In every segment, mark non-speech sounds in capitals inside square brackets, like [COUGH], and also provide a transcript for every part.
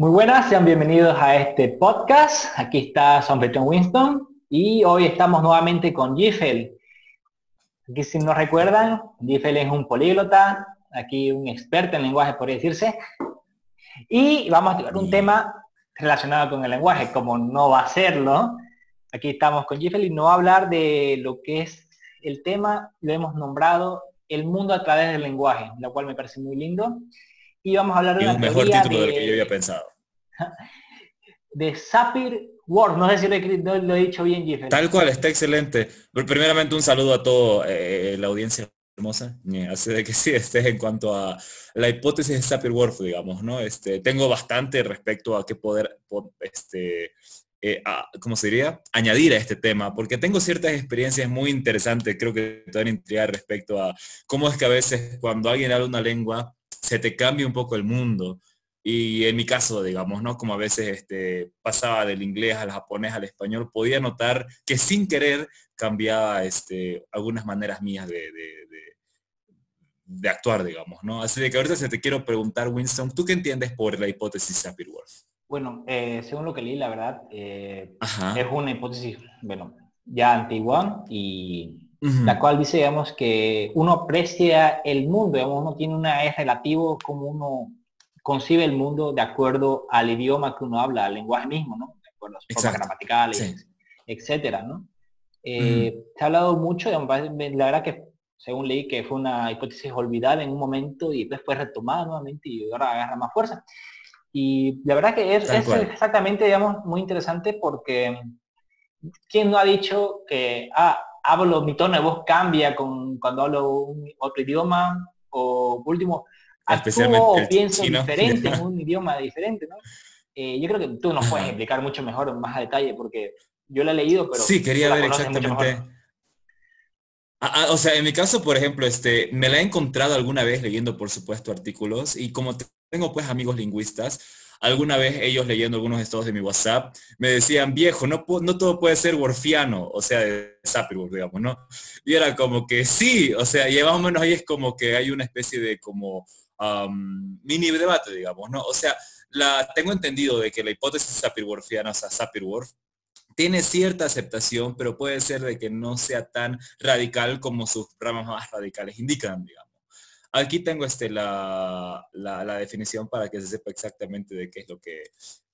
Muy buenas, sean bienvenidos a este podcast. Aquí está Son Winston y hoy estamos nuevamente con Giffel. Aquí si no recuerdan, Giffel es un políglota, aquí un experto en lenguaje por decirse. Y vamos a tocar un tema relacionado con el lenguaje, como no va a serlo. Aquí estamos con Giffel y no va a hablar de lo que es el tema, lo hemos nombrado el mundo a través del lenguaje, lo cual me parece muy lindo y vamos a hablar de un mejor título de, del que yo había pensado. [LAUGHS] De Sapir Word, no sé si lo he, dicho bien, Jeff. Tal cual, está excelente. Primeramente un saludo a toda eh, la audiencia hermosa, así de que sí, este en cuanto a la hipótesis de Sapir Word, digamos, ¿no? Este, tengo bastante respecto a qué poder, este, eh, ¿cómo se diría? Añadir a este tema, porque tengo ciertas experiencias muy interesantes, creo que te van a intrigar respecto a cómo es que a veces cuando alguien habla una lengua, se te cambia un poco el mundo. Y en mi caso, digamos, ¿no? Como a veces este, pasaba del inglés al japonés al español, podía notar que sin querer cambiaba este, algunas maneras mías de, de, actuar, digamos, ¿no? Así de que ahorita se te quiero preguntar, Winston, ¿tú qué entiendes por la hipótesis Sapir-Whorf? Bueno, eh, según lo que leí, la verdad, eh, es una hipótesis, bueno, ya antigua y la cual dice, digamos, que uno aprecia el mundo, digamos, uno tiene una, es relativo como uno concibe el mundo de acuerdo al idioma que uno habla, al lenguaje mismo, ¿no? De acuerdo a sus formas gramaticales, etcétera, ¿no? Eh, se ha hablado mucho, la verdad que según leí que fue una hipótesis olvidada en un momento y después retomada nuevamente y ahora agarra más fuerza. Y la verdad que es, es exactamente, digamos, muy interesante porque ¿quién no ha dicho que, ah, hablo, mi tono de voz cambia con, cuando hablo un, otro idioma, o por último, actúo o pienso diferente en [LAUGHS] un idioma diferente, ¿no? Eh, yo creo que tú nos puedes explicar mucho mejor, más a detalle, porque yo lo he leído, pero... Sí, quería ver exactamente... Ah, ah, o sea, en mi caso, por ejemplo, este, me la he encontrado alguna vez leyendo, por supuesto, artículos, y como tengo pues amigos lingüistas, Alguna vez ellos leyendo algunos estados de mi WhatsApp me decían, viejo, no, no todo puede ser worfiano, o sea, de Sapirwurf, digamos, ¿no? Y era como que sí, o sea, y más o menos ahí es como que hay una especie de como mini debate, digamos, ¿no? O sea, la, tengo entendido de que la hipótesis sapirwurfiana, o sea, Sapirwurf, tiene cierta aceptación, pero puede ser de que no sea tan radical como sus ramas más radicales indican, digamos. Aquí tengo este, la, definición para que se sepa exactamente de qué es lo que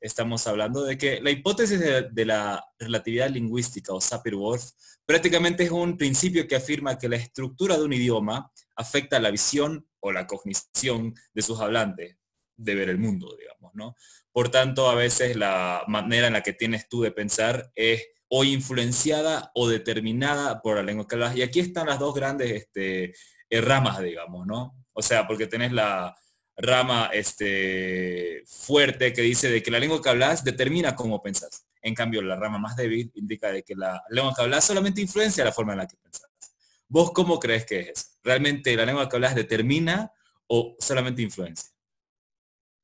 estamos hablando, de que la hipótesis de, la relatividad lingüística o Sapir-Whorf prácticamente es un principio que afirma que la estructura de un idioma afecta la visión o la cognición de sus hablantes de ver el mundo, digamos, ¿no? Por tanto, a veces la manera en la que tienes tú de pensar es o influenciada o determinada por la lengua que hablas. Y aquí están las dos grandes este, eh, ramas, digamos, ¿no? O sea, porque tenés la rama este, fuerte que dice de que la lengua que hablas determina cómo pensás. En cambio, la rama más débil indica de que la lengua que hablas solamente influencia la forma en la que pensás. ¿Vos cómo crees que es? ¿Realmente la lengua que hablas determina o solamente influencia?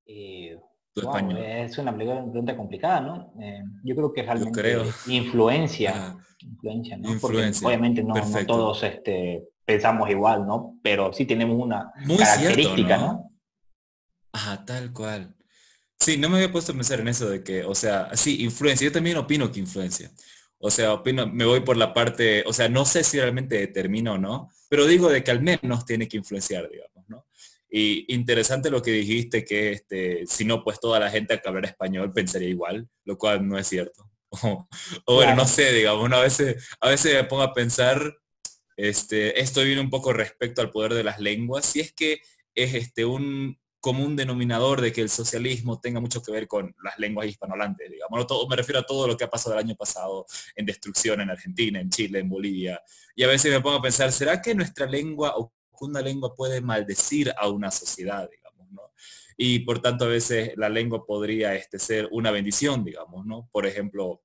Eh, es una pregunta complicada, ¿no? Eh, yo creo que realmente influencia. influencia, ¿no? obviamente no, no, todos este, pensamos igual, ¿no? Pero sí tenemos una característica, ¿no? Ajá, tal cual. Sí, no me había puesto a pensar en eso de que, o sea, sí, influencia. Yo también opino que influencia. O sea, opino, me voy por la parte, o sea, no sé si realmente determina o no, pero digo de que al menos tiene que influenciar, digamos, ¿no? Y interesante lo que dijiste, que este, si no, pues toda la gente que hablar español pensaría igual, lo cual no es cierto. [LAUGHS] O, bueno, no sé, digamos, a, veces, a veces me pongo a pensar este, esto viene un poco respecto al poder de las lenguas, si es que es este, un común denominador de que el socialismo tenga mucho que ver con las lenguas hispanohablantes, digamos. Todo, me refiero a todo lo que ha pasado el año pasado en destrucción en Argentina, en Chile, en Bolivia. Y a veces me pongo a pensar, ¿será que nuestra lengua o una lengua puede maldecir a una sociedad, digamos, Y por tanto a veces la lengua podría este, ser una bendición, digamos, ¿no? Por ejemplo,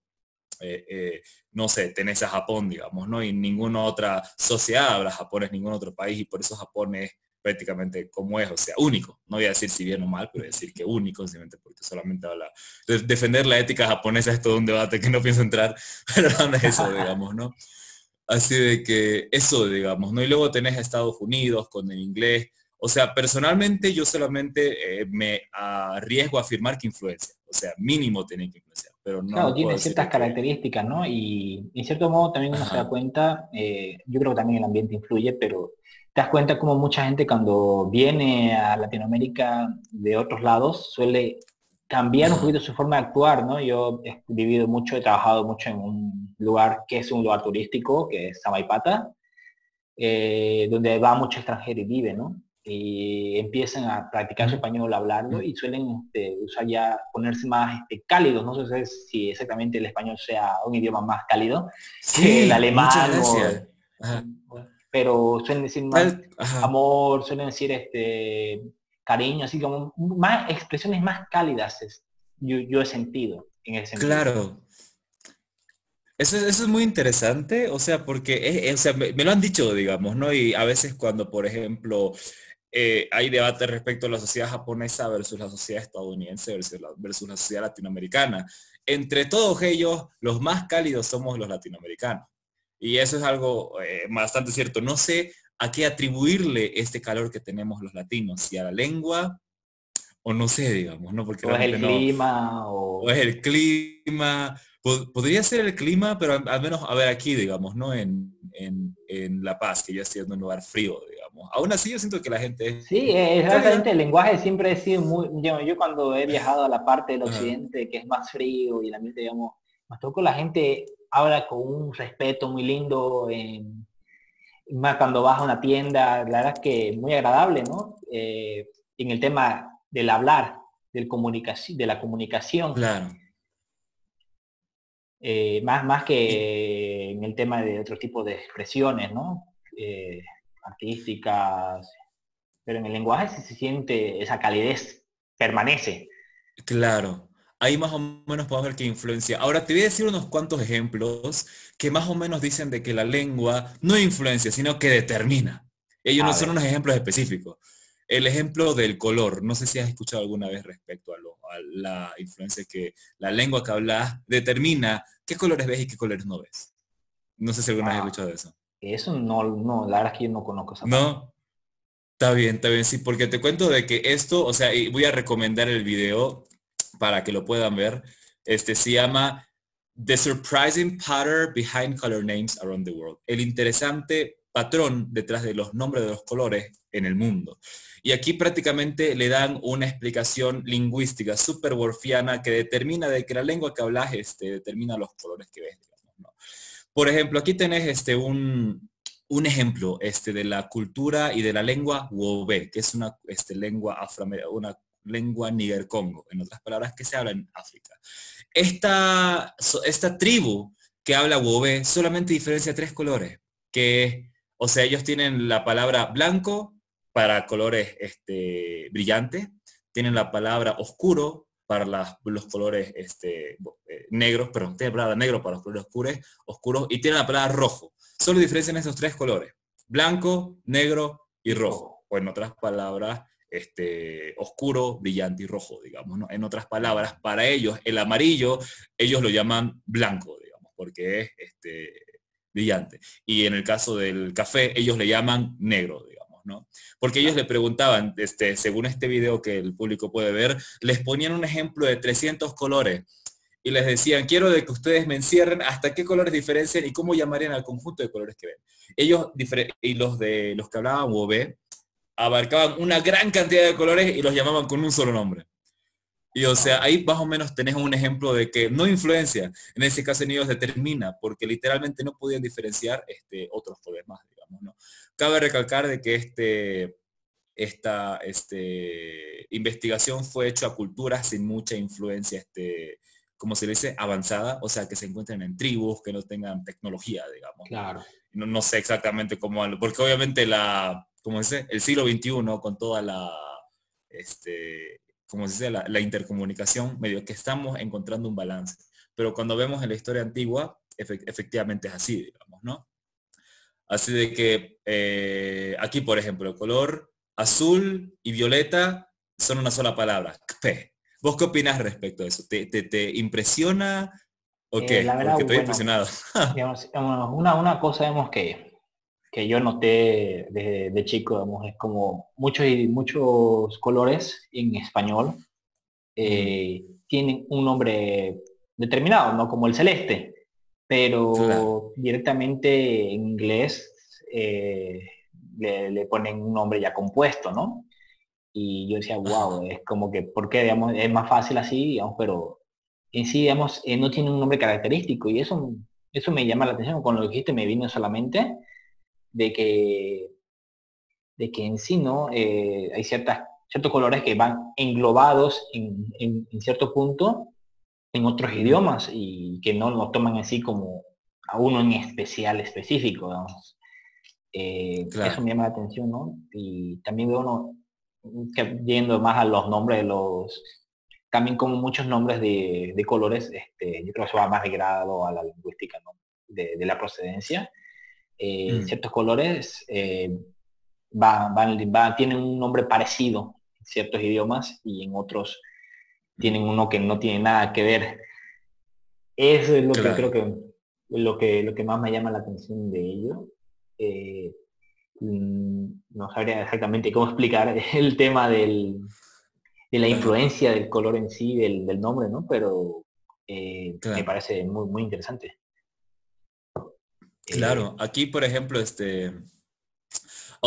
eh, eh, no sé, tenés a Japón, digamos, ¿no? Y ninguna otra sociedad habla japonés, ningún otro país, y por eso Japón es prácticamente como es, o sea, único. No voy a decir si bien o mal, pero decir que único, simplemente porque solamente habla. defender la ética japonesa es todo un debate que no pienso entrar, [LAUGHS] pero no es eso, digamos, ¿no? Así de que eso, digamos, ¿no? Y luego tenés a Estados Unidos con el inglés, O sea, personalmente yo solamente eh, me arriesgo a afirmar que influencia. O sea, mínimo tiene que influenciar. Pero no claro, tiene ciertas características, ¿no? Y en cierto modo también uno se da cuenta, eh, yo creo que también el ambiente influye, pero te das cuenta como mucha gente cuando viene a Latinoamérica de otros lados suele cambiar un poquito su forma de actuar, ¿no? Yo he vivido mucho, he trabajado mucho en un lugar que es un lugar turístico, que es Samaipata, eh, donde va mucho extranjero y vive, ¿no? Y empiezan a practicar su español, hablarlo y suelen este, usar ya, ponerse más este, cálidos, no sé si exactamente el español sea un idioma más cálido sí, el alemán. pero suelen decir más amor, suelen decir este cariño, así como más expresiones más cálidas yo, he sentido en ese sentido. Claro. Eso, eso es muy interesante, o sea, porque o sea, me, lo han dicho, digamos, ¿no? Y a veces cuando, por ejemplo, eh, hay debate respecto a la sociedad japonesa versus la sociedad estadounidense versus la, versus la sociedad latinoamericana. Entre todos ellos, los más cálidos somos los latinoamericanos. Y eso es algo eh, bastante cierto. No sé a qué atribuirle este calor que tenemos los latinos, si a la lengua o no sé, digamos, ¿no? Porque o es el clima o... es el clima. Podría ser el clima, pero al, menos, a ver, aquí, digamos, ¿no? En, La Paz, que yo estoy en un lugar frío, digamos. Aún así yo siento que la gente... Sí, exactamente, el lenguaje siempre ha sido muy... Yo, cuando he viajado a la parte del occidente, que es más frío y la mente, digamos, más toco la gente habla con un respeto muy lindo más cuando vas a una tienda, la verdad es que muy agradable, ¿no? Eh, en el tema del hablar, del comunicación, de la comunicación. Claro. Eh, más, más que en el tema de otro tipo de expresiones, ¿no? Eh, artísticas, pero en el lenguaje se siente esa calidez, permanece. Claro ahí más o menos podemos ver qué influencia. Ahora te voy a decir unos cuantos ejemplos que más o menos dicen de que la lengua no influencia, sino que determina. Ellos no son unos ejemplos específicos. El ejemplo del color, no sé si has escuchado alguna vez respecto a, la influencia que la lengua que hablas determina qué colores ves y qué colores no ves. No sé si alguna vez has ah, escuchado eso. Eso no, no, la verdad es que yo no conozco esa No. Está bien, está bien, sí, porque te cuento de que esto, o sea, y voy a recomendar el video para que lo puedan ver. Este se llama The Surprising Pattern Behind Color Names Around the World. El interesante patrón detrás de los nombres de los colores en el mundo. Y aquí prácticamente le dan una explicación lingüística súper worfiana que determina de que la lengua que hablas este, determina los colores que ves. Por ejemplo, aquí tenés este, un, un ejemplo este, de la cultura y de la lengua Wobe, que es una este, lengua afroamericana, lengua Níger-Congo, en otras palabras, que se habla en África. Esta, esta tribu que habla Wobe solamente diferencia tres colores, que, o sea, ellos tienen la palabra blanco para colores este, brillantes, tienen la palabra oscuro para los colores este, eh, negros, perdón, tienen la negro para los colores oscuros, oscuros y tienen la palabra rojo. Solo diferencian esos tres colores, blanco, negro y rojo. O en otras palabras, este, oscuro, brillante y rojo, digamos. ¿no? En otras palabras, para ellos el amarillo, ellos lo llaman blanco, digamos, porque es este, brillante. Y en el caso del café, ellos le llaman negro, digamos, Porque ellos le preguntaban, este, según este video que el público puede ver, les ponían un ejemplo de 300 colores y les decían, quiero de que ustedes me encierren hasta qué colores diferencian y cómo llamarían al conjunto de colores que ven. Ellos, y los de los que hablaban OB, abarcaban una gran cantidad de colores y los llamaban con un solo nombre. Y o sea, ahí más o menos tenés un ejemplo de que no influencia, en ese caso en ellos determina, porque literalmente no podían diferenciar este, otros colores más, digamos, ¿no? Cabe recalcar de que este, esta este, investigación fue hecha a culturas sin mucha influencia, este, como se dice, avanzada, o sea, que se encuentren en tribus, que no tengan tecnología, digamos. Claro. No, no sé exactamente cómo, porque obviamente la, como dice, el siglo XXI con toda la, este, como dice, la, intercomunicación, medio que estamos encontrando un balance. Pero cuando vemos en la historia antigua, efectivamente es así, digamos, ¿no? Así de que eh, aquí, por ejemplo, el color azul y violeta son una sola palabra, [LAUGHS] ¿Vos qué opinas respecto a eso? ¿Te, te, impresiona o qué? Eh, la verdad, Porque estoy impresionado. [LAUGHS] una, una cosa vemos que que yo noté de, chico, es como muchos, muchos colores en español eh, tienen un nombre determinado, ¿no? Como el celeste, pero directamente en inglés eh, le, ponen un nombre ya compuesto, ¿no? Y yo decía, wow, es como que, ¿por qué, digamos, es más fácil así, digamos, pero en sí, digamos, eh, no tiene un nombre característico y eso, eso me llama la atención. Con lo que dijiste me vino solamente de que, de que en sí, ¿no? Eh, hay ciertas, ciertos colores que van englobados en, en, cierto punto en otros idiomas y que no lo toman así como a uno en especial específico, digamos. Eh, eso me llama la atención, ¿no? Y también veo uno que yendo más a los nombres de los, también como muchos nombres de, colores, este, yo creo que eso va más ligado a la lingüística, ¿no? de, la procedencia. Eh, mm. Ciertos colores eh, van, van, tienen un nombre parecido en ciertos idiomas y en otros tienen uno que no tiene nada que ver. Eso es lo que creo que lo que lo que más me llama la atención de ello. Eh, mm, no sabría exactamente cómo [LAUGHS] explicar el tema del, de la influencia del color en sí, del, nombre, ¿no? Pero eh, me parece muy, muy interesante. Claro, aquí por ejemplo, este,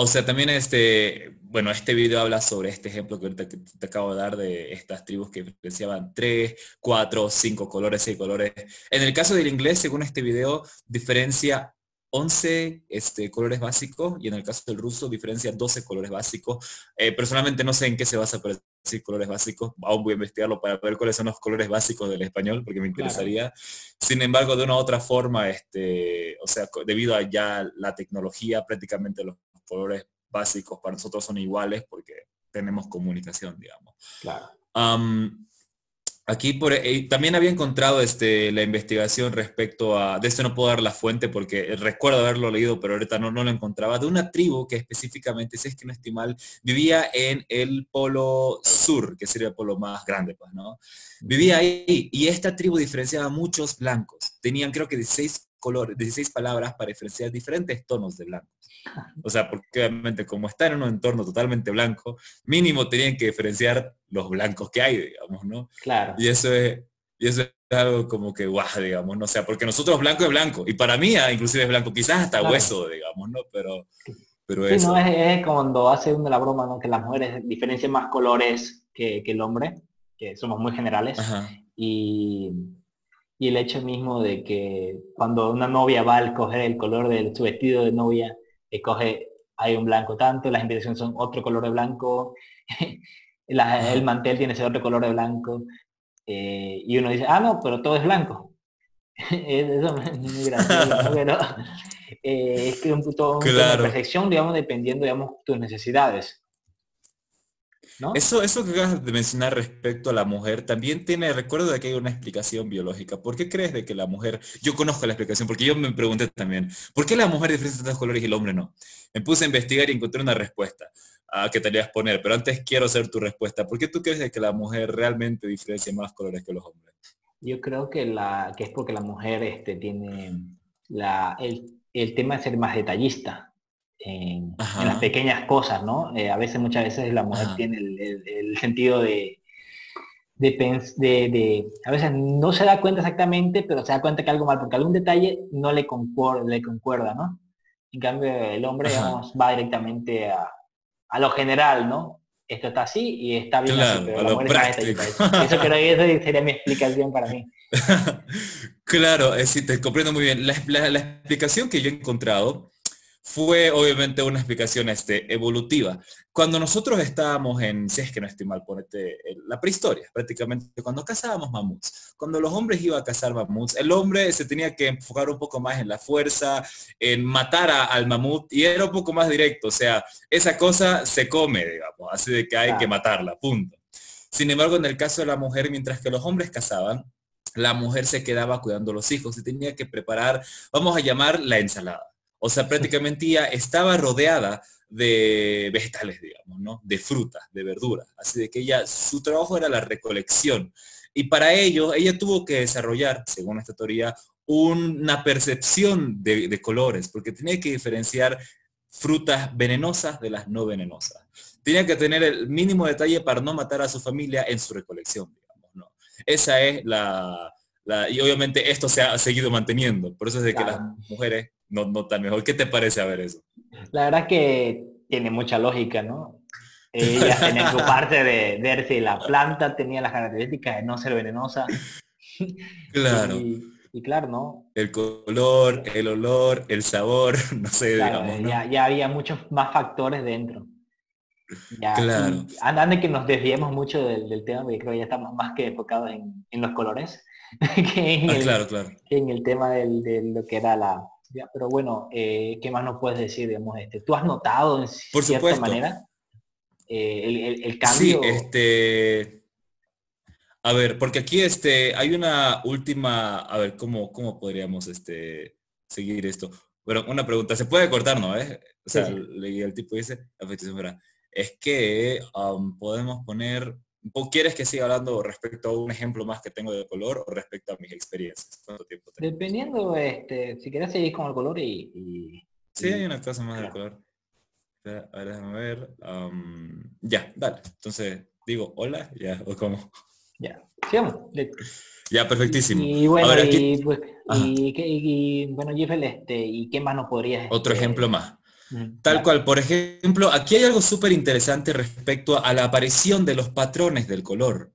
o sea, también este, bueno, este video habla sobre este ejemplo que ahorita te, acabo de dar de estas tribus que diferenciaban tres, cuatro, cinco colores, seis colores. En el caso del inglés, según este video, diferencia 11 este, colores básicos y en el caso del ruso diferencia 12 colores básicos. Eh, personalmente no sé en qué se basa para decir colores básicos, aún voy a investigarlo para ver cuáles son los colores básicos del español porque me interesaría. Sin embargo, de una u otra forma, este, o sea, debido a ya la tecnología, prácticamente los colores básicos para nosotros son iguales porque tenemos comunicación, digamos. Claro. Aquí por, eh, también había encontrado este, la investigación respecto a, de esto no puedo dar la fuente porque recuerdo haberlo leído, pero ahorita no, no lo encontraba, de una tribu que específicamente, si es que no estoy mal, vivía en el polo sur, que sería el polo más grande, pues, ¿no? Vivía ahí y esta tribu diferenciaba muchos blancos. Tenían creo que 16 colores, 16 palabras para diferenciar diferentes tonos de blanco. [LAUGHS] O sea, porque obviamente como está en un entorno totalmente blanco, mínimo tenían que diferenciar los blancos que hay, digamos, ¿no? Claro. Y eso es, y eso es algo como que guau, digamos, ¿no? O sea, porque nosotros blanco es blanco, y para mí ah, inclusive es blanco, quizás hasta hueso, digamos, ¿no? Pero, pero sí, No, es, cuando hace una la broma, ¿no? Que las mujeres diferencian más colores que, el hombre, que somos muy generales. Y, y el hecho mismo de que cuando una novia va a escoger el color de su vestido de novia, escoge, hay un blanco tanto, las invitaciones son otro color de blanco, [LAUGHS] el mantel tiene ese otro color de blanco, eh, y uno dice, ah, no, pero todo es blanco. [LAUGHS] Eso es muy gracioso, [LAUGHS] pero eh, es que un de perfección, digamos, dependiendo, digamos, tus necesidades. Eso, eso que acabas de mencionar respecto a la mujer también tiene, recuerdo de que hay una explicación biológica. ¿Por qué crees de que la mujer, yo conozco la explicación, porque yo me pregunté también, ¿por qué la mujer diferencia tantos colores y el hombre no? Me puse a investigar y encontré una respuesta a que te a poner, pero antes quiero hacer tu respuesta. ¿Por qué tú crees de que la mujer realmente diferencia más colores que los hombres? Yo creo que, la, que es porque la mujer este, tiene la, el, el tema de ser más detallista en, las pequeñas cosas, ¿no? Eh, a veces, muchas veces la mujer tiene el, sentido de de, de, a veces no se da cuenta exactamente, pero se da cuenta que algo mal, porque algún detalle no le concuerda, le concuerda ¿no? En cambio, el hombre, va directamente a, a, lo general, ¿no? Esto está así y está bien así, pero la mujer está Eso creo que [LAUGHS] sería mi explicación para mí. [LAUGHS] claro, es, sí, te comprendo muy bien. La, la, la explicación que yo he encontrado fue obviamente una explicación este, evolutiva. Cuando nosotros estábamos en, si es que no estoy mal, ponete la prehistoria, prácticamente, cuando cazábamos mamuts, cuando los hombres iban a cazar mamuts, el hombre se tenía que enfocar un poco más en la fuerza, en matar al mamut, y era un poco más directo, o sea, esa cosa se come, digamos, así de que hay que matarla, punto. Sin embargo, en el caso de la mujer, mientras que los hombres cazaban, la mujer se quedaba cuidando a los hijos y tenía que preparar, vamos a llamar la ensalada o sea, prácticamente ella estaba rodeada de vegetales, digamos, ¿no? De frutas, de verduras. Así de que ella, su trabajo era la recolección. Y para ello, ella tuvo que desarrollar, según esta teoría, una percepción de, colores, porque tenía que diferenciar frutas venenosas de las no venenosas. Tenía que tener el mínimo detalle para no matar a su familia en su recolección, digamos, ¿no? Esa es la, y obviamente esto se ha seguido manteniendo, por eso es de que las mujeres no notan mejor. ¿Qué te parece a ver eso? La verdad que tiene mucha lógica, ¿no? [LAUGHS] Ella tenía su parte de ver si la planta tenía las características de no ser venenosa. Claro. Y, claro, ¿no? El color, el olor, el sabor, [LAUGHS] no sé, digamos. Ya, ya, había muchos más factores dentro. claro. Andan de que nos desviemos mucho del, tema, porque creo que ya estamos más que enfocados en, en los colores. [LAUGHS] que, en ah, el, claro, claro. en el tema del, de lo que era la... pero bueno, eh, ¿qué más nos puedes decir? Digamos, este, ¿Tú has notado en Por cierta manera eh, el, el, cambio? Sí, este... A ver, porque aquí este, hay una última, a ver, ¿cómo, cómo podríamos este, seguir esto? Bueno, una pregunta, se puede cortar, ¿no? Eh? O sea, leí el tipo dice, es que um, podemos poner ¿Quieres que siga hablando respecto a un ejemplo más que tengo de color o respecto a mis experiencias? Dependiendo, este, si quieres seguir con el color y... sí, hay una cosa más del color. A ver, déjame ver. ya, dale. Entonces, digo, hola, ya, o cómo. Ya, sigamos. Ya, perfectísimo. Y, bueno, y, pues, y, bueno, Jeffel, este, ¿y qué más nos podrías... Otro este, ejemplo más. Tal cual, por ejemplo, aquí hay algo súper interesante respecto a la aparición de los patrones del color.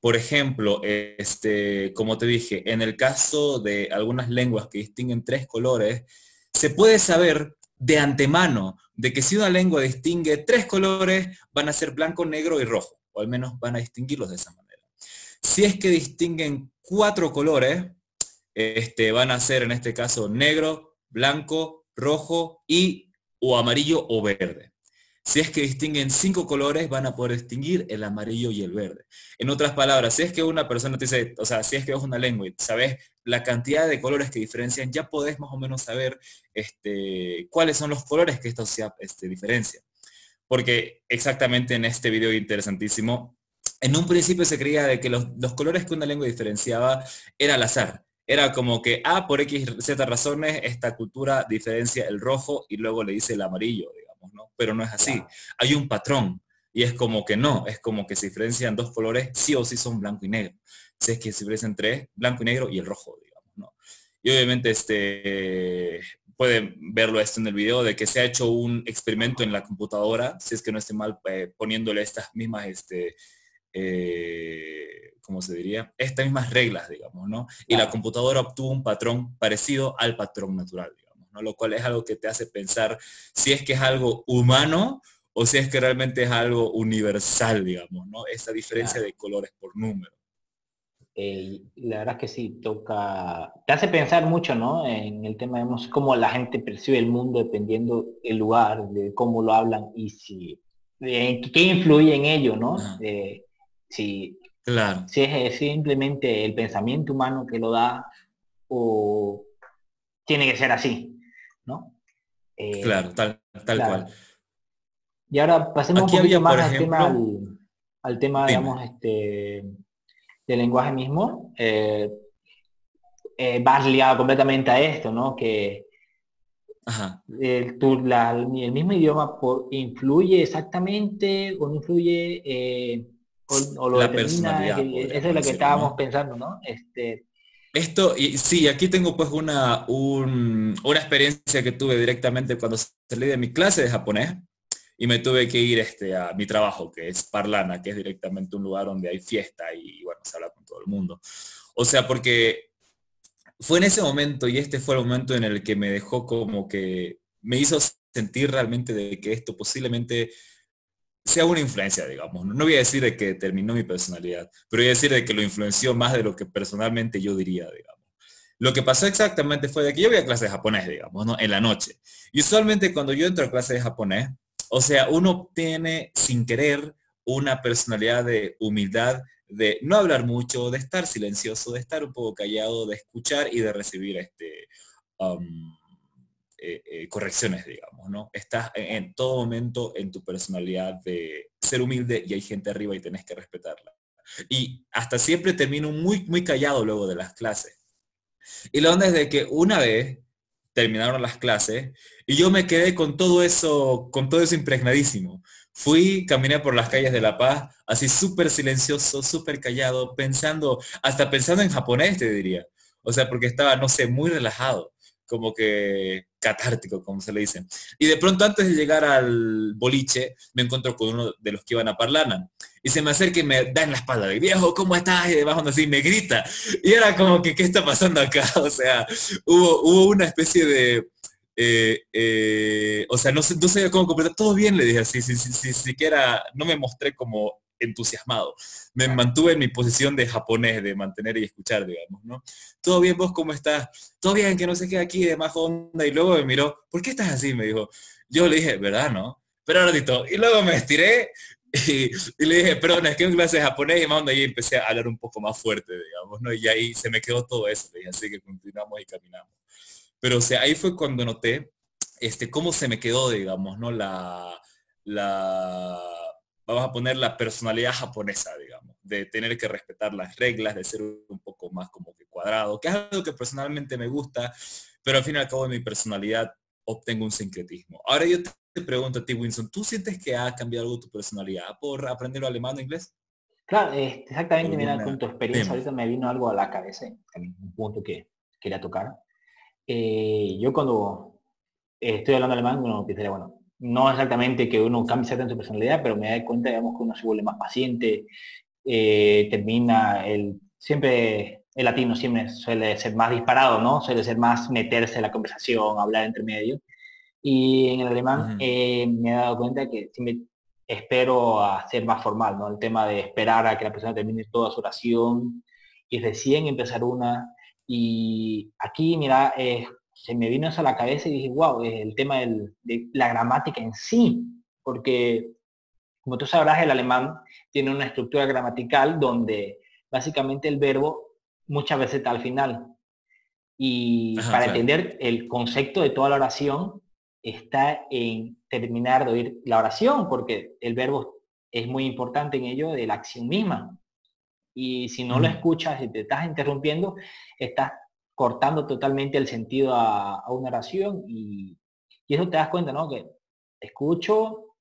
Por ejemplo, este, como te dije, en el caso de algunas lenguas que distinguen tres colores, se puede saber de antemano de que si una lengua distingue tres colores, van a ser blanco, negro y rojo, o al menos van a distinguirlos de esa manera. Si es que distinguen cuatro colores, este, van a ser en este caso negro, blanco, rojo y o amarillo o verde. Si es que distinguen cinco colores, van a poder distinguir el amarillo y el verde. En otras palabras, si es que una persona te dice, o sea, si es que es una lengua y sabes la cantidad de colores que diferencian, ya podés más o menos saber este, cuáles son los colores que esto se este, diferencia. Porque exactamente en este video interesantísimo, en un principio se creía de que los, los colores que una lengua diferenciaba era al azar era como que, ah, por X, Z razones, esta cultura diferencia el rojo y luego le dice el amarillo, digamos, ¿no? Pero no es así. Hay un patrón. Y es como que no, es como que se diferencian dos colores, sí o sí son blanco y negro. Si es que se diferencian tres, blanco y negro y el rojo, digamos, ¿no? Y obviamente este, pueden verlo esto en el video, de que se ha hecho un experimento en la computadora, si es que no esté mal, eh, poniéndole estas mismas, este, eh, como se diría, estas mismas reglas, digamos, ¿no? Y la computadora obtuvo un patrón parecido al patrón natural, digamos, ¿no? Lo cual es algo que te hace pensar si es que es algo humano o si es que realmente es algo universal, digamos, ¿no? Esta diferencia de colores por número. Eh, la verdad es que sí, toca, te hace pensar mucho, ¿no? En el tema, de cómo la gente percibe el mundo dependiendo el lugar, de cómo lo hablan y si, qué influye en ello, ¿no? si Claro. Si es simplemente el pensamiento humano que lo da o tiene que ser así, ¿no? Eh, claro, tal, tal cual. Y ahora pasemos un poquito más al tema, al, tema digamos, este, del lenguaje mismo. Eh, eh, vas liado completamente a esto, ¿no? Que El, el mismo idioma influye exactamente o no influye o, lo la personalidad. Esa es lo que estábamos pensando, ¿no? Este... Esto, y sí, aquí tengo pues una, una experiencia que tuve directamente cuando salí de mi clase de japonés y me tuve que ir este, a mi trabajo, que es Parlana, que es directamente un lugar donde hay fiesta y bueno, se habla con todo el mundo. O sea, porque fue en ese momento y este fue el momento en el que me dejó como que me hizo sentir realmente de que esto posiblemente sea una influencia, digamos. No voy a decir de que determinó mi personalidad, pero voy a decir de que lo influenció más de lo que personalmente yo diría, digamos. Lo que pasó exactamente fue de que yo voy a clase de japonés, digamos, ¿no? En la noche. Y usualmente cuando yo entro a clase de japonés, o sea, uno tiene sin querer una personalidad de humildad, de no hablar mucho, de estar silencioso, de estar un poco callado, de escuchar y de recibir este, um, eh, eh, correcciones, digamos, ¿no? Estás en, todo momento en tu personalidad de ser humilde y hay gente arriba y tenés que respetarla. Y hasta siempre termino muy, muy callado luego de las clases. Y la onda de que una vez terminaron las clases y yo me quedé con todo eso, con todo eso impregnadísimo. Fui, caminé por las calles de La Paz, así súper silencioso, súper callado, pensando, hasta pensando en japonés, te diría. O sea, porque estaba, no sé, muy relajado, como que catártico, como se le dice. Y de pronto, antes de llegar al boliche, me encuentro con uno de los que iban a Parlana. Y se me acerca y me da en la espalda, de viejo, ¿cómo estás? Y debajo así me grita. Y era como que, ¿qué está pasando acá? [LAUGHS] O sea, hubo, una especie de eh, eh, o sea, no, no sabía cómo completar. Todo bien, le dije así, si, si, siquiera no me mostré como entusiasmado. Me mantuve en mi posición de japonés, de mantener y escuchar, digamos, ¿no? Todo bien, vos cómo estás? Todo bien, que no sé qué aquí de más onda. Y luego me miró, ¿por qué estás así? Me dijo. Yo le dije, ¿verdad, no? Pero ratito. Y luego me estiré y, le dije, perdón, es que en clase de japonés y más onda y empecé a hablar un poco más fuerte, digamos, ¿no? Y ahí se me quedó todo eso, así que continuamos y caminamos. Pero o sea, ahí fue cuando noté este, cómo se me quedó, digamos, ¿no? La, la, vamos a poner la personalidad japonesa, digamos, de tener que respetar las reglas, de ser un poco más como que cuadrado, que es algo que personalmente me gusta, pero al fin y al cabo de mi personalidad obtengo un sincretismo. Ahora yo te pregunto a ti, Winston, ¿tú sientes que ha cambiado algo tu personalidad por aprender alemán o inglés? Claro, exactamente, mira, con tu experiencia ahorita me vino algo a la cabeza, un punto que quería tocar. Eh, yo cuando estoy hablando alemán, uno pensaría, bueno, no exactamente que uno cambie en su personalidad, pero me da cuenta, digamos, que uno se vuelve más paciente, eh, termina el, siempre el latino siempre suele ser más disparado, ¿no? Suele ser más meterse en la conversación, hablar entre medio. Y en el alemán eh, me he dado cuenta que siempre espero a ser más formal, ¿no? El tema de esperar a que la persona termine toda su oración y recién empezar una, y aquí, mira, eh, se me vino eso a la cabeza y dije, wow, el tema de la gramática en sí, porque como tú sabrás, el alemán tiene una estructura gramatical donde básicamente el verbo muchas veces está al final. Y para entender el concepto de toda la oración está en terminar de oír la oración, porque el verbo es muy importante en ello de la acción misma. Y si no lo escuchas y te estás interrumpiendo, estás cortando totalmente el sentido a, una oración y, eso te das cuenta, ¿no? Que escucho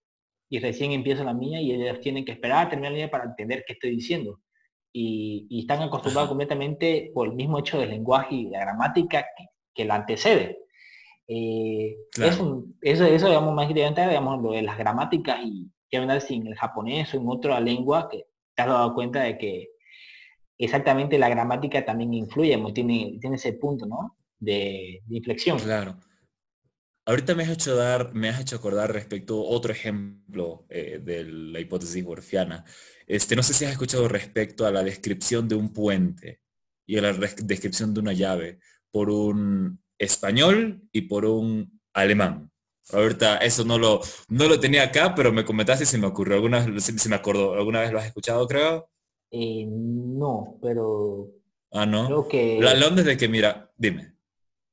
y recién empiezo la mía y ellos tienen que esperar a terminar la mía para entender qué estoy diciendo. Y, están acostumbrados completamente por el mismo hecho del lenguaje y la gramática que, la antecede. Eh, eso, eso, eso, digamos, más directamente, digamos, lo de las gramáticas y que hablar sin el japonés o en otra lengua que te has dado cuenta de que exactamente la gramática también influye, tiene, tiene ese punto, ¿no? De, inflexión. Claro. Ahorita me has hecho dar, me has hecho acordar respecto a otro ejemplo eh, de la hipótesis borfiana. Este, no sé si has escuchado respecto a la descripción de un puente y a la descripción de una llave por un español y por un alemán. Ahorita eso no lo, no lo tenía acá, pero me comentaste si me ocurrió alguna vez, si me acuerdo, alguna vez lo has escuchado, creo. Eh, no, pero... Ah, no. Creo que... La Londres de que, mira, dime.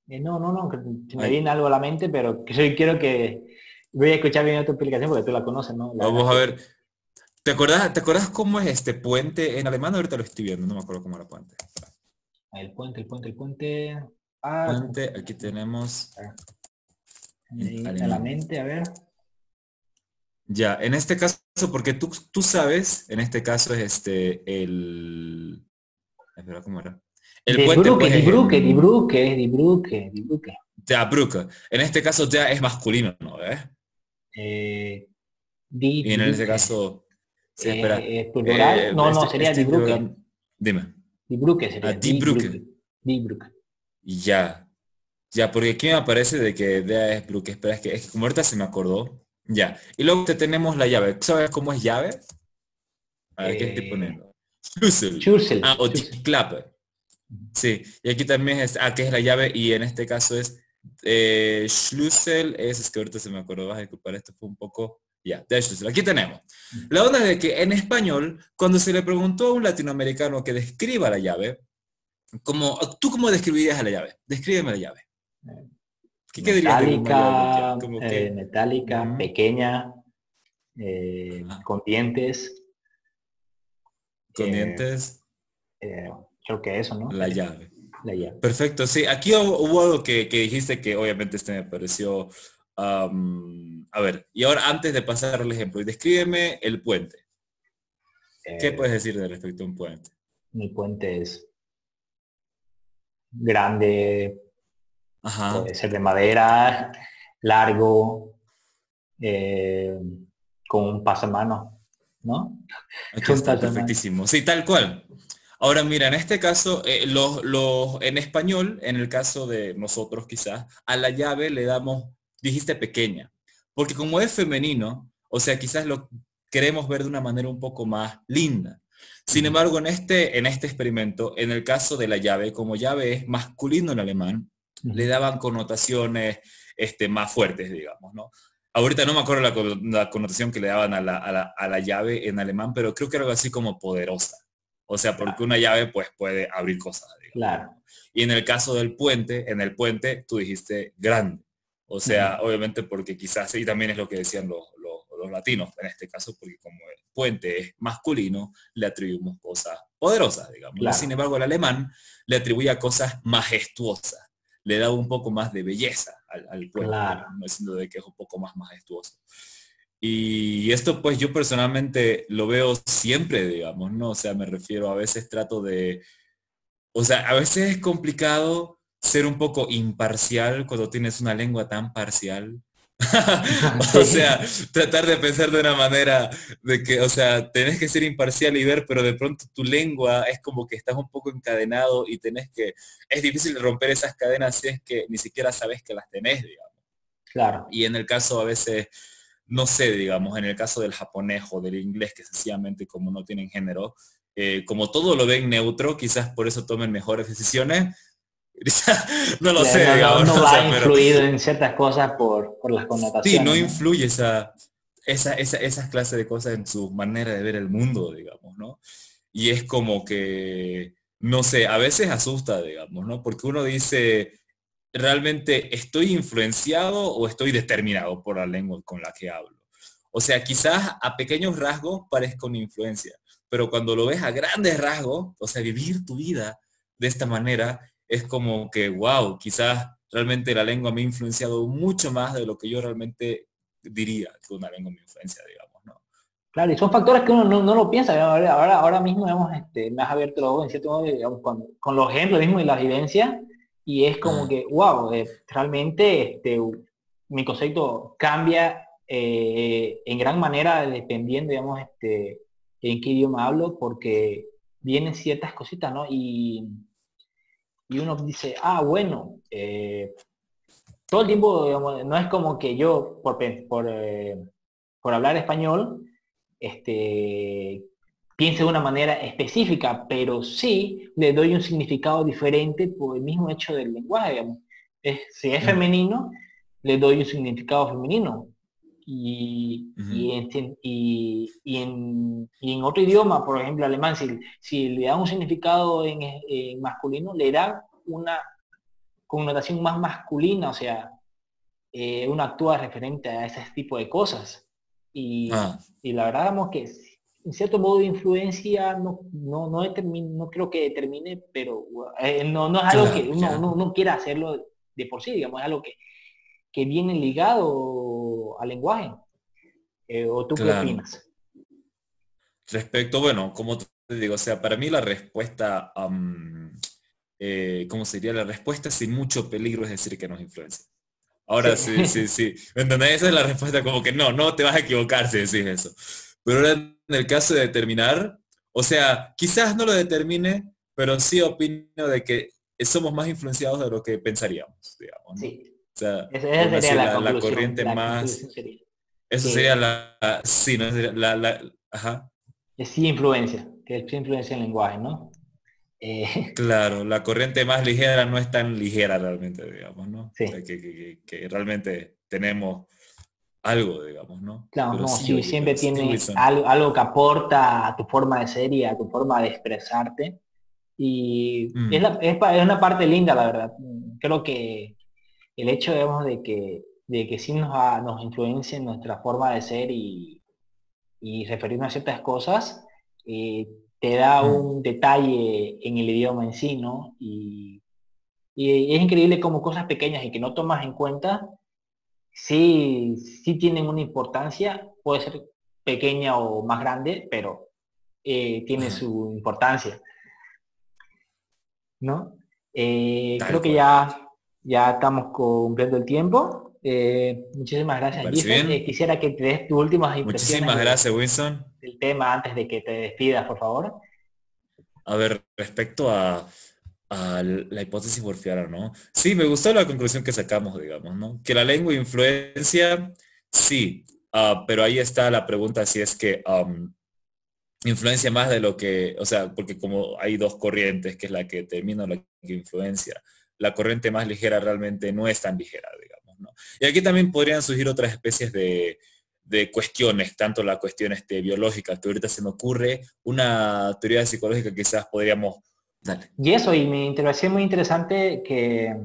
Eh, no, no, no, me viene algo a la mente, pero quiero que... Voy a escuchar bien tu explicación porque tú la conoces, ¿no? Vamos a ver. ¿Te acuerdas, ¿Te acuerdas cómo es este puente en alemán? Ahorita lo estoy viendo, no me acuerdo cómo era puente. El puente, el puente, el puente. Ah, puente, aquí tenemos. a la mente, a ver. Ya, en este caso, porque tú, tú sabes, en este caso es este, el... Espera, ¿cómo era? El de puente, Bruque, pues, Bruque, Di Bruque, Di Bruque, Di Bruque. Ya, Bruque. En este caso ya es masculino, ¿no? Eh, di, y en este caso... Sí, eh, espera. Eh, plural, no, no, este, sería este. Dime. Di Bruque sería. Ah, Di Bruque. Di Bruque. Ya. Ya, porque aquí me aparece de que de es Bruque. Espera, es que, es que como ahorita se me acordó, ya. Y luego te tenemos la llave. ¿Sabes cómo es llave? A ver, ¿qué estoy eh, poniendo? Schlüssel. Ah, o clap. Sí. Y aquí también es, ah, que es la llave y en este caso es eh, Schlüssel, es, es que ahorita se me acordó, vas a disculpar, esto fue un poco, ya, de Schlüssel. Aquí tenemos. La onda es de que en español, cuando se le preguntó a un latinoamericano que describa la llave, como, ¿tú cómo describirías a la llave? Descríbeme la llave. Eh, ¿Qué, metálica, eh, metálica, pequeña, eh, con dientes. Con dientes. creo que eso, ¿no? La llave. Perfecto, sí. Aquí hubo, algo que, dijiste que obviamente este me pareció... a ver, y ahora antes de pasar al ejemplo, descríbeme el puente. ¿Qué eh, puedes decir de respecto a un puente? Mi puente es grande, puede ser de madera, largo, eh, con un pasamano, ¿no? Aquí está, perfectísimo. Sí, tal cual. Ahora mira, en este caso, eh, los, en español, en el caso de nosotros quizás, a la llave le damos, dijiste pequeña, porque como es femenino, o sea, quizás lo queremos ver de una manera un poco más linda. Sin embargo, en este, en este experimento, en el caso de la llave, como llave es masculino en alemán, le daban connotaciones este, más fuertes, digamos, ¿no? Ahorita no me acuerdo la, connotación que le daban a la, llave en alemán, pero creo que era algo así como poderosa. O sea, porque una llave pues puede abrir cosas. Claro. Y en el caso del puente, en el puente tú dijiste grande. O sea, obviamente porque quizás, y también es lo que decían los, los latinos en este caso, porque como el puente es masculino, le atribuimos cosas poderosas, digamos. Sin embargo, el alemán le atribuía cosas majestuosas, le da un poco más de belleza al, puente, no diciendo de que es un poco más majestuoso. Y esto pues yo personalmente lo veo siempre, digamos, ¿no? O sea, me refiero, a veces trato de, o sea, a veces es complicado ser un poco imparcial cuando tienes una lengua tan parcial [LAUGHS] o sea, tratar de pensar de una manera de que, o sea, tenés que ser imparcial y ver, pero de pronto tu lengua es como que estás un poco encadenado y tenés que, es difícil romper esas cadenas si es que ni siquiera sabes que las tenés, digamos. Claro. Y en el caso a veces, no sé, digamos, en el caso del japonés o del inglés, que sencillamente como no tienen género, eh, como todo lo ven neutro, quizás por eso tomen mejores decisiones, [LAUGHS] no lo sé, no, va influido en ciertas cosas por, las connotaciones. Sí, no influye esa, esa, esa, esas clases de cosas en su manera de ver el mundo, digamos, ¿no? Y es como que, no sé, a veces asusta, digamos, ¿no? Porque uno dice, ¿realmente estoy influenciado o estoy determinado por la lengua con la que hablo? O sea, quizás a pequeños rasgos parezca una influencia, pero cuando lo ves a grandes rasgos, o sea, vivir tu vida de esta manera, es como que, wow, quizás realmente la lengua me ha influenciado mucho más de lo que yo realmente diría que una lengua me influencia, digamos, ¿no? Claro, y son factores que uno no, lo piensa. Ahora, ahora mismo hemos este, me has abierto los ojos en cierto modo, digamos, con, los ejemplos mismo y las evidencias, y es como que, wow, eh, realmente este, mi concepto cambia eh, en gran manera dependiendo, digamos, este, en qué idioma hablo, porque vienen ciertas cositas, ¿no? Y y uno dice, ah, bueno, eh, todo el tiempo, no es como que yo, por, por, eh, por hablar español, este, piense de una manera específica, pero sí le doy un significado diferente por el mismo hecho del lenguaje. si es femenino, le doy un significado femenino. Y, y, en, en, otro idioma, por ejemplo alemán, si, si le da un significado en, masculino, le da una connotación más masculina, o sea, eh, uno actúa referente a ese tipo de cosas. Y, ah. y la verdad, vamos que en cierto modo de influencia no, no, no, no creo que determine, pero eh, no, no, es algo que uno no, quiera hacerlo de por sí, digamos, es algo que, que viene ligado al lenguaje. Eh, ¿O tú qué opinas? Respecto, bueno, como te digo, o sea, para mí la respuesta, eh, ¿cómo sería la respuesta? Sin mucho peligro es decir que nos influencia. Ahora sí, sí, sí. Esa es la respuesta como que no, no te vas a equivocar si decís eso. Pero ahora en el caso de determinar, o sea, quizás no lo determine, pero sí opino de que somos más influenciados de lo que pensaríamos, digamos. Sí. O sea, esa sería la, corriente más... Eso sería la... Sí, no sería la... la ajá. Es sí influencia, que es influencia en el lenguaje, ¿no? Eh, [LAUGHS] claro, la corriente más ligera no es tan ligera realmente, digamos, ¿no? que, realmente tenemos algo, digamos, ¿no? Claro, no, si siempre tiene algo, que aporta a tu forma de ser y a tu forma de expresarte. Y mm. es, una parte linda, la verdad. Creo que el hecho, digamos, de que, de que sí nos, nos influencia en nuestra forma de ser y, y referirnos a ciertas cosas, eh, te da un detalle en el idioma en sí, ¿no? Y, Y es increíble como cosas pequeñas y que no tomas en cuenta, sí, sí tienen una importancia, puede ser pequeña o más grande, pero eh, tiene su importancia. ¿No? Eh, creo que ya, ya estamos cumpliendo el tiempo. Eh, muchísimas gracias. quisiera que te des tus últimas impresiones. Muchísimas gracias, Wilson. El tema antes de que te despidas, por favor. A ver, respecto a, la hipótesis borfiana, ¿no? Sí, me gustó la conclusión que sacamos, digamos, ¿no? Que la lengua influencia, sí, ah, pero ahí está la pregunta si es que influencia más de lo que, o sea, porque como hay dos corrientes, que es la que termina la que influencia, la corriente más ligera realmente no es tan ligera, digamos, ¿no? Y aquí también podrían surgir otras especies de, cuestiones, tanto la cuestión este, biológica, que ahorita se me ocurre, una teoría psicológica quizás podríamos... Y eso, y mi intervención muy interesante que,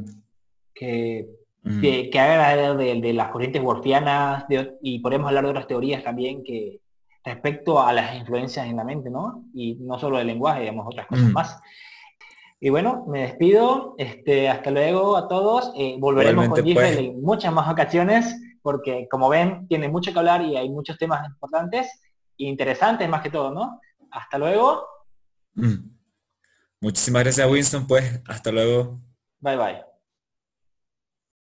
que, mm. que, haga de, las corrientes worfianas, y podemos hablar de otras teorías también que, respecto a las influencias en la mente, ¿no? Y no solo el lenguaje, digamos, otras cosas mm. más. Y bueno, me despido. Este, hasta luego a todos. Eh, volveremos con Giselle pues. en muchas más ocasiones, porque como ven, tiene mucho que hablar y hay muchos temas importantes e interesantes más que todo, ¿no? Hasta luego. Mm. Muchísimas gracias, Winston. Pues, hasta luego. Bye, bye.